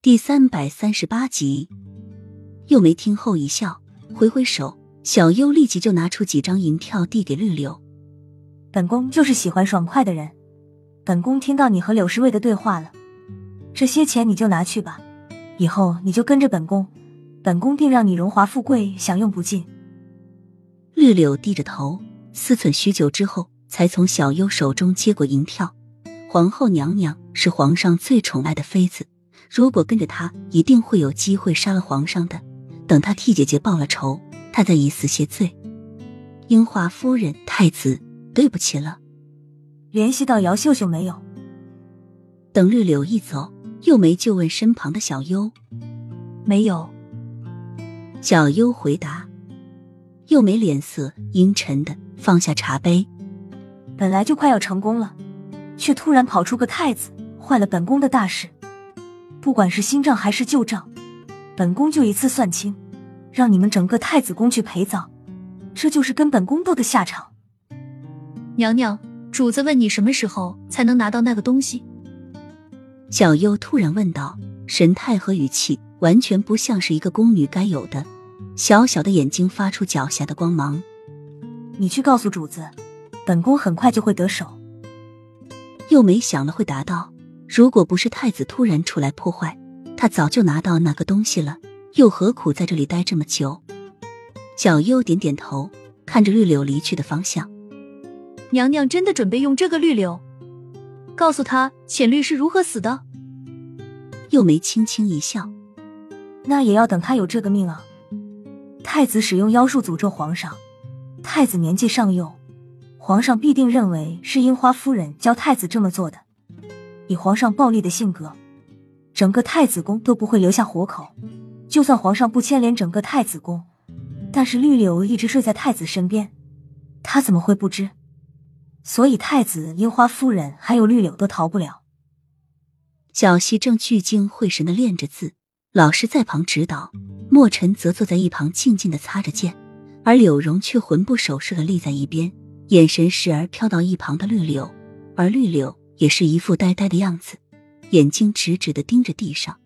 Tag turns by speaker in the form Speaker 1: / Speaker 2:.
Speaker 1: 第三百三十八集，又梅听后一笑，挥挥手，小优立即就拿出几张银票递给绿柳。
Speaker 2: 本宫就是喜欢爽快的人，本宫听到你和柳侍卫的对话了，这些钱你就拿去吧，以后你就跟着本宫，本宫定让你荣华富贵享用不尽。
Speaker 1: 绿柳低着头，思忖许久之后，才从小优手中接过银票。皇后娘娘是皇上最宠爱的妃子。如果跟着他，一定会有机会杀了皇上的。等他替姐姐报了仇，他再以死谢罪。樱花夫人，太子，对不起了。
Speaker 2: 联系到姚秀秀没有？
Speaker 1: 等绿柳一走，又梅就问身旁的小优：“
Speaker 2: 没有。”
Speaker 1: 小优回答。又梅脸色阴沉的放下茶杯。
Speaker 2: 本来就快要成功了，却突然跑出个太子，坏了本宫的大事。不管是新账还是旧账，本宫就一次算清，让你们整个太子宫去陪葬，这就是跟本宫斗的下场。
Speaker 3: 娘娘，主子问你什么时候才能拿到那个东西？
Speaker 1: 小优突然问道，神态和语气完全不像是一个宫女该有的。小小的眼睛发出狡黠的光芒。
Speaker 2: 你去告诉主子，本宫很快就会得手。
Speaker 1: 又没想了会答道。如果不是太子突然出来破坏，他早就拿到那个东西了，又何苦在这里待这么久？小优点点头，看着绿柳离去的方向。
Speaker 3: 娘娘真的准备用这个绿柳，告诉他浅绿是如何死的？
Speaker 1: 又梅轻轻一笑，
Speaker 2: 那也要等他有这个命啊。太子使用妖术诅咒皇上，太子年纪尚幼，皇上必定认为是樱花夫人教太子这么做的。以皇上暴力的性格，整个太子宫都不会留下活口。就算皇上不牵连整个太子宫，但是绿柳一直睡在太子身边，他怎么会不知？所以太子、樱花夫人还有绿柳都逃不了。
Speaker 1: 小溪正聚精会神的练着字，老师在旁指导，墨尘则坐在一旁静静的擦着剑，而柳荣却魂不守舍的立在一边，眼神时而飘到一旁的绿柳，而绿柳。也是一副呆呆的样子，眼睛直直的盯着地上。